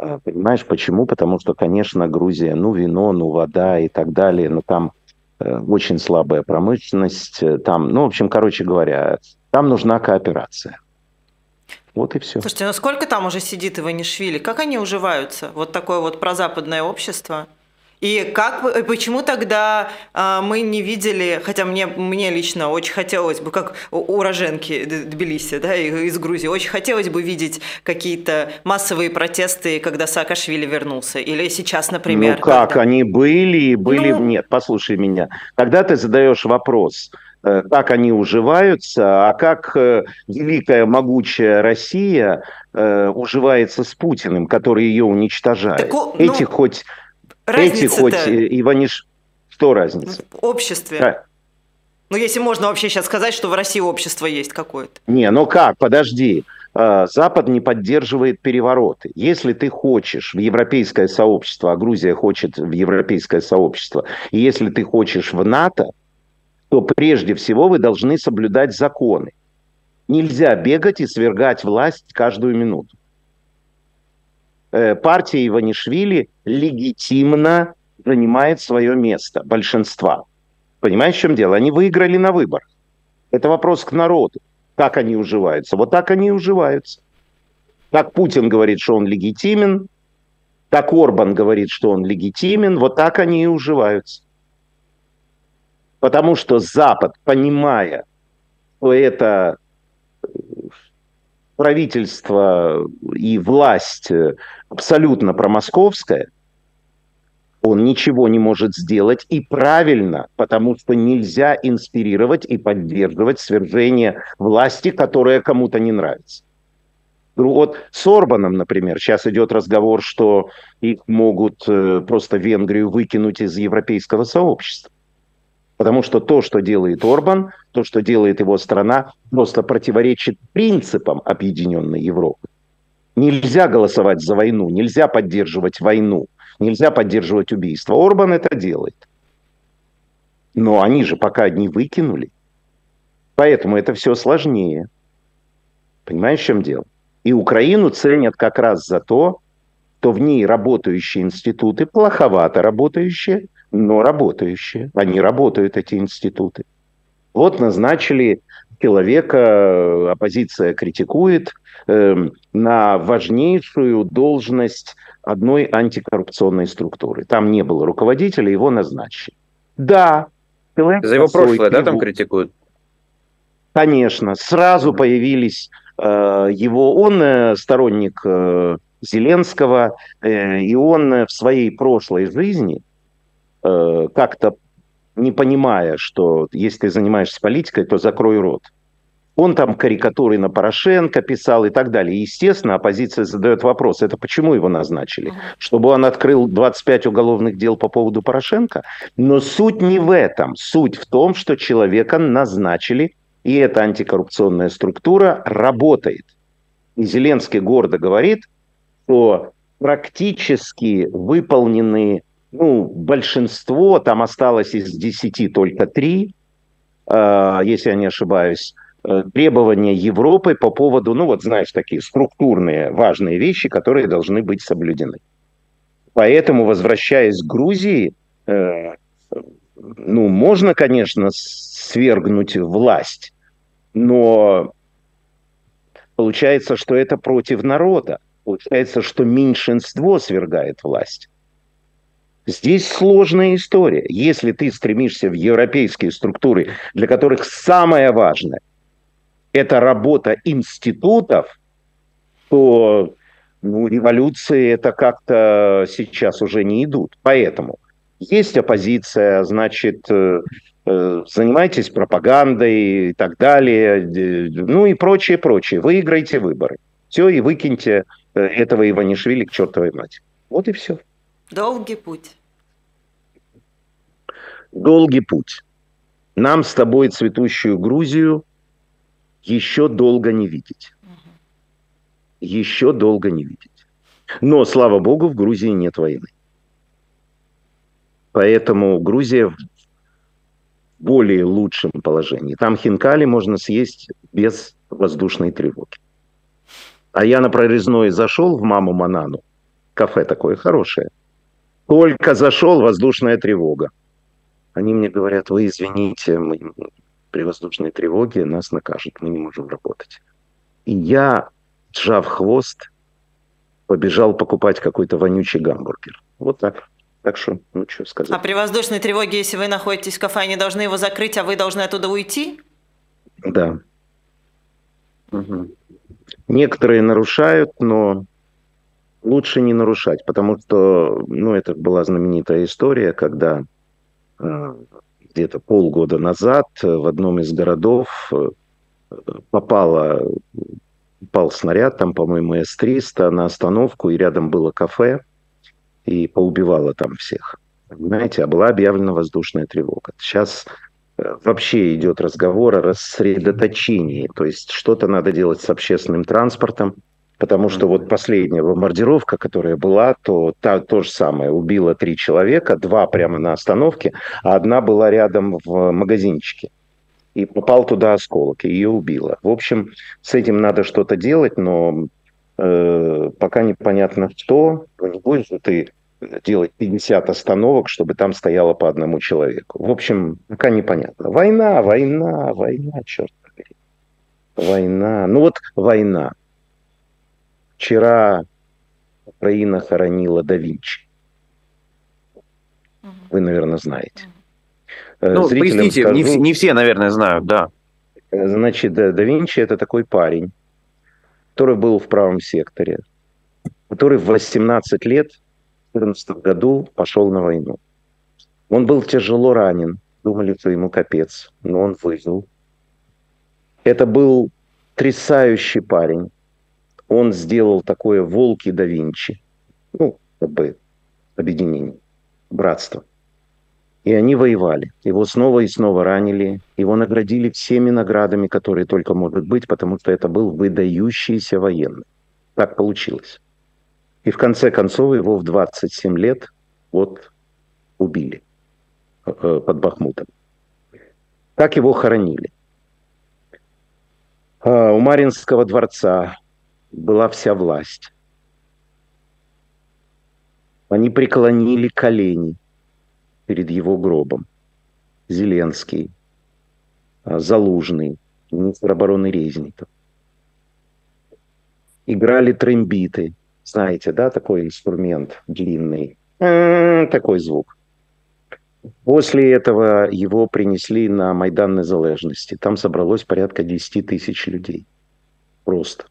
Э, понимаешь, почему? Потому что, конечно, Грузия, ну, вино, ну, вода и так далее, но там очень слабая промышленность, э, там, ну, в общем, короче говоря, там нужна кооперация. Вот и все. Слушайте, ну сколько там уже сидит Иванишвили? Как они уживаются? Вот такое вот прозападное общество? И как, почему тогда э, мы не видели, хотя мне, мне лично очень хотелось бы, как уроженки Тбилиси, да, из Грузии, очень хотелось бы видеть какие-то массовые протесты, когда Саакашвили вернулся, или сейчас, например. Ну как, когда... они были, были, ну... нет, послушай меня, когда ты задаешь вопрос, э, как они уживаются, а как э, великая могучая Россия э, уживается с Путиным, который ее уничтожает. Так, ну... Эти хоть. Эти хоть Иваниш... Что разница? В обществе. Да. Ну, если можно вообще сейчас сказать, что в России общество есть какое-то. Не, ну как, подожди. А, Запад не поддерживает перевороты. Если ты хочешь в европейское сообщество, а Грузия хочет в европейское сообщество, и если ты хочешь в НАТО, то прежде всего вы должны соблюдать законы. Нельзя бегать и свергать власть каждую минуту. Э, партия Иванишвили легитимно занимает свое место, большинства. Понимаешь, в чем дело? Они выиграли на выборах. Это вопрос к народу. Как они уживаются? Вот так они и уживаются. Так Путин говорит, что он легитимен, так Орбан говорит, что он легитимен, вот так они и уживаются. Потому что Запад, понимая, что это правительство и власть абсолютно промосковская, он ничего не может сделать и правильно, потому что нельзя инспирировать и поддерживать свержение власти, которая кому-то не нравится. Вот с Орбаном, например, сейчас идет разговор, что их могут э, просто Венгрию выкинуть из европейского сообщества. Потому что то, что делает Орбан, то, что делает его страна, просто противоречит принципам объединенной Европы. Нельзя голосовать за войну, нельзя поддерживать войну. Нельзя поддерживать убийство. Орбан это делает. Но они же пока не выкинули. Поэтому это все сложнее. Понимаешь, в чем дело? И Украину ценят как раз за то, что в ней работающие институты, плоховато работающие, но работающие. Они работают, эти институты. Вот назначили человека, оппозиция критикует, э, на важнейшую должность одной антикоррупционной структуры. Там не было руководителя, его назначили. Да. За его прошлое, да, там критикуют? Конечно. Сразу появились э, его... Он э, сторонник э, Зеленского, э, и он в своей прошлой жизни э, как-то не понимая, что если ты занимаешься политикой, то закрой рот. Он там карикатуры на Порошенко писал и так далее. естественно, оппозиция задает вопрос, это почему его назначили? Чтобы он открыл 25 уголовных дел по поводу Порошенко? Но суть не в этом. Суть в том, что человека назначили, и эта антикоррупционная структура работает. И Зеленский гордо говорит, что практически выполнены, ну, большинство, там осталось из 10 только 3, э, если я не ошибаюсь, Э, требования Европы по поводу, ну вот знаешь, такие структурные важные вещи, которые должны быть соблюдены. Поэтому, возвращаясь к Грузии, э, ну, можно, конечно, свергнуть власть, но получается, что это против народа. Получается, что меньшинство свергает власть. Здесь сложная история. Если ты стремишься в европейские структуры, для которых самое важное – это работа институтов, то ну, революции это как-то сейчас уже не идут. Поэтому есть оппозиция, значит, э, э, занимайтесь пропагандой и так далее, ну и прочее, прочее. Выиграйте выборы. Все, и выкиньте э, этого Иванишвили к чертовой матери. Вот и все. Долгий путь. Долгий путь. Нам с тобой цветущую Грузию еще долго не видеть. Еще долго не видеть. Но, слава богу, в Грузии нет войны. Поэтому Грузия в более лучшем положении. Там хинкали можно съесть без воздушной тревоги. А я на прорезной зашел в Маму Манану. Кафе такое хорошее. Только зашел, воздушная тревога. Они мне говорят, вы извините, мы при воздушной тревоге нас накажут, мы не можем работать. И я, сжав хвост, побежал покупать какой-то вонючий гамбургер. Вот так. Так что, ну что сказать. А при воздушной тревоге, если вы находитесь в кафе, они должны его закрыть, а вы должны оттуда уйти? Да. Угу. Некоторые нарушают, но лучше не нарушать, потому что, ну, это была знаменитая история, когда э, где-то полгода назад в одном из городов э, попало, попал снаряд, там, по-моему, С-300 на остановку, и рядом было кафе, и поубивало там всех. Понимаете, а была объявлена воздушная тревога. Сейчас э, вообще идет разговор о рассредоточении. То есть что-то надо делать с общественным транспортом, потому что вот последняя бомбардировка, которая была, то та, то же самое. Убила три человека, два прямо на остановке, а одна была рядом в магазинчике. И попал туда осколок, и ее убило. В общем, с этим надо что-то делать, но э, пока непонятно что. Не будешь ты делать 50 остановок, чтобы там стояло по одному человеку. В общем, пока непонятно. Война, война, война, черт побери. Война. Ну вот война. Вчера Украина хоронила да Винчи. Вы, наверное, знаете. Э, ну, Зрителям поясните, скажу, не, все, не все, наверное, знают, да. Значит, да, да Винчи это такой парень, который был в правом секторе, который в 18 лет 2014 году пошел на войну. Он был тяжело ранен, думали, что ему капец, но он выжил. Это был трясающий парень. Он сделал такое «Волки да Винчи». Ну, как бы объединение, братство. И они воевали. Его снова и снова ранили. Его наградили всеми наградами, которые только могут быть, потому что это был выдающийся военный. Так получилось. И в конце концов его в 27 лет вот убили э, э, под Бахмутом. Как его хоронили? А, у Маринского дворца была вся власть. Они преклонили колени перед его гробом. Зеленский, а, Залужный, министр обороны Резников. Играли трембиты – знаете, да, такой инструмент длинный, такой звук. После этого его принесли на Майдан Незалежности. Там собралось порядка 10 тысяч людей. Просто.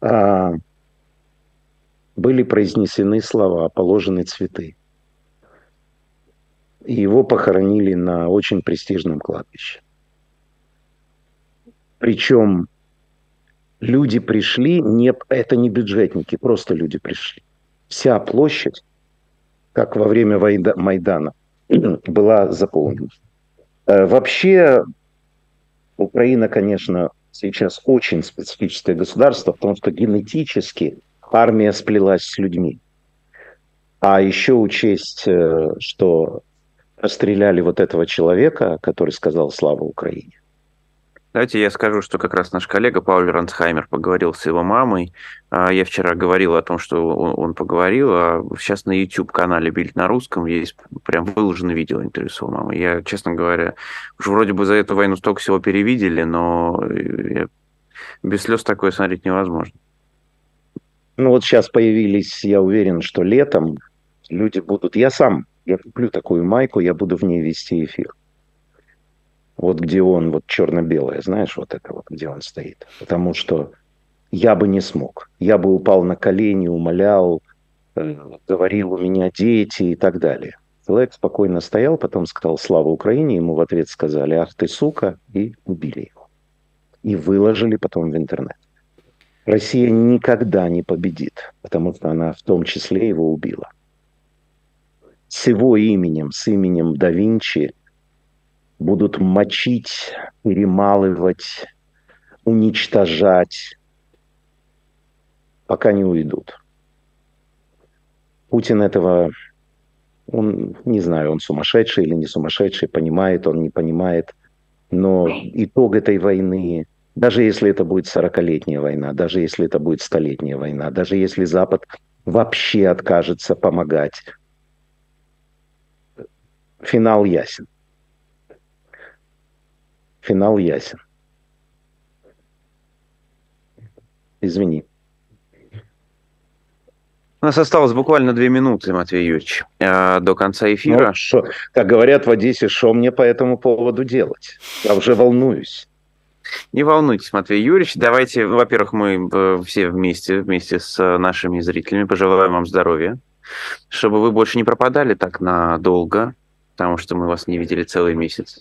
А, были произнесены слова, положены цветы. И его похоронили на очень престижном кладбище. Причем люди пришли, не, это не бюджетники, просто люди пришли. Вся площадь, как во время Майдана, была заполнена. Э, вообще, Украина, конечно, сейчас очень специфическое государство, потому что генетически армия сплелась с людьми. А еще учесть, э, что расстреляли вот этого человека, который сказал «Слава Украине». Давайте я скажу, что как раз наш коллега Пауль Ранцхаймер поговорил с его мамой. А, я вчера говорил о том, что он поговорил, а сейчас на YouTube-канале «Бильд на русском» есть прям выложено видео интервью с его мамой. Я, честно говоря, уже вроде бы за эту войну столько всего перевидели, но без слез такое смотреть невозможно. Ну вот сейчас появились, я уверен, что летом люди будут... Я сам, я куплю такую майку, я буду в ней вести эфир вот где он, вот черно-белое, знаешь, вот это вот, где он стоит. Потому что я бы не смог. Я бы упал на колени, умолял, э, говорил, у меня дети и так далее. Человек спокойно стоял, потом сказал «Слава Украине», ему в ответ сказали «Ах ты, сука», и убили его. И выложили потом в интернет. Россия никогда не победит, потому что она в том числе его убила. С его именем, с именем да Винчи будут мочить, перемалывать, уничтожать, пока не уйдут. Путин этого, он, не знаю, он сумасшедший или не сумасшедший, понимает он, не понимает, но итог этой войны, даже если это будет 40-летняя война, даже если это будет столетняя война, даже если Запад вообще откажется помогать, финал ясен финал ясен. Извини. У нас осталось буквально две минуты, Матвей Юрьевич, э, до конца эфира. Ну, шо, как говорят в Одессе, что мне по этому поводу делать? Я уже волнуюсь. Не волнуйтесь, Матвей Юрьевич. Давайте, во-первых, мы э, все вместе, вместе с нашими зрителями пожелаем вам здоровья, чтобы вы больше не пропадали так надолго, потому что мы вас не видели целый месяц.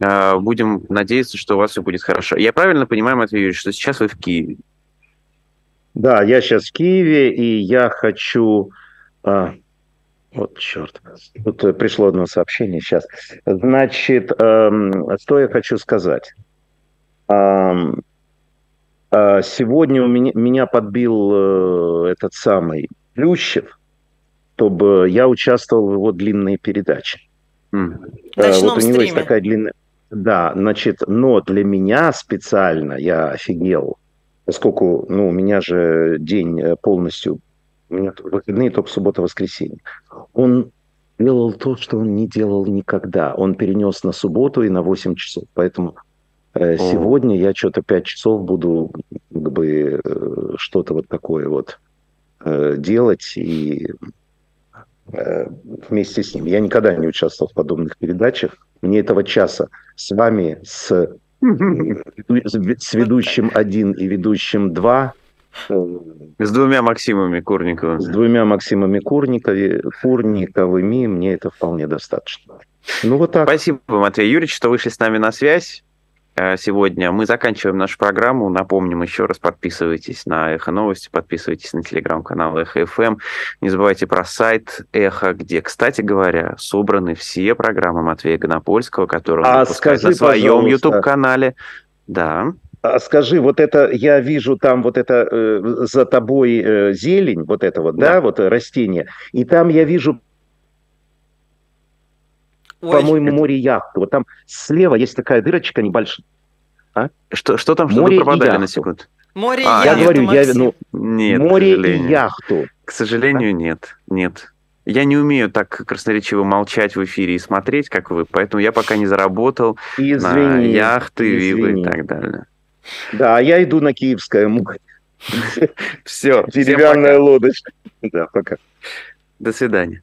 А, будем надеяться, что у вас все будет хорошо. Я правильно понимаю, Матвей Юрьевич, что сейчас вы в Киеве? Да, я сейчас в Киеве, и я хочу... А, Вот черт. Тут пришло одно сообщение сейчас. Значит, эм, что я хочу сказать. Эм, э, сегодня у меня, меня подбил э, этот самый Плющев, чтобы я участвовал в его длинной передаче. Mm. Э, вот у него стриме. есть такая длинная... Да, значит, но для меня специально я офигел, поскольку, ну, у меня же день э, полностью, у меня выходные только суббота-воскресенье. Он делал то, что он не делал никогда. Он перенес на субботу и на 8 часов. Поэтому э, сегодня я что-то 5 часов буду как бы э, что-то вот такое вот э, делать и вместе с ним. Я никогда не участвовал в подобных передачах. Мне этого часа с вами, с, с ведущим один и ведущим два. С двумя Максимами Курниковыми. С двумя Максимами Курникови, Курниковыми мне это вполне достаточно. Ну вот так. Спасибо, Матвей Юрьевич, что вышли с нами на связь. Э, сегодня. Мы заканчиваем нашу программу. Напомним еще раз, подписывайтесь на Эхо Новости, подписывайтесь на телеграм-канал Эхо ФМ. Не забывайте про сайт Эхо, где, кстати говоря, собраны все программы Матвея Гонопольского, которые он а скажи, на своем YouTube-канале. Да. А скажи, вот это я вижу там вот это э, за тобой э, зелень, вот это вот, да, да вот растение, и там я вижу по-моему, это... море яхты. Вот там слева есть такая дырочка небольшая. А? Что, что там, что море вы пропадали на секунду? Море а, и яхту, Я говорю, я, ну, нет, море и яхту. К сожалению, а? нет, нет. Я не умею так красноречиво молчать в эфире и смотреть, как вы, поэтому я пока не заработал извини, на яхты, извини. виллы и так далее. Да, а я иду на Киевское море. Все. Деревянная лодочка. Да, пока. До свидания.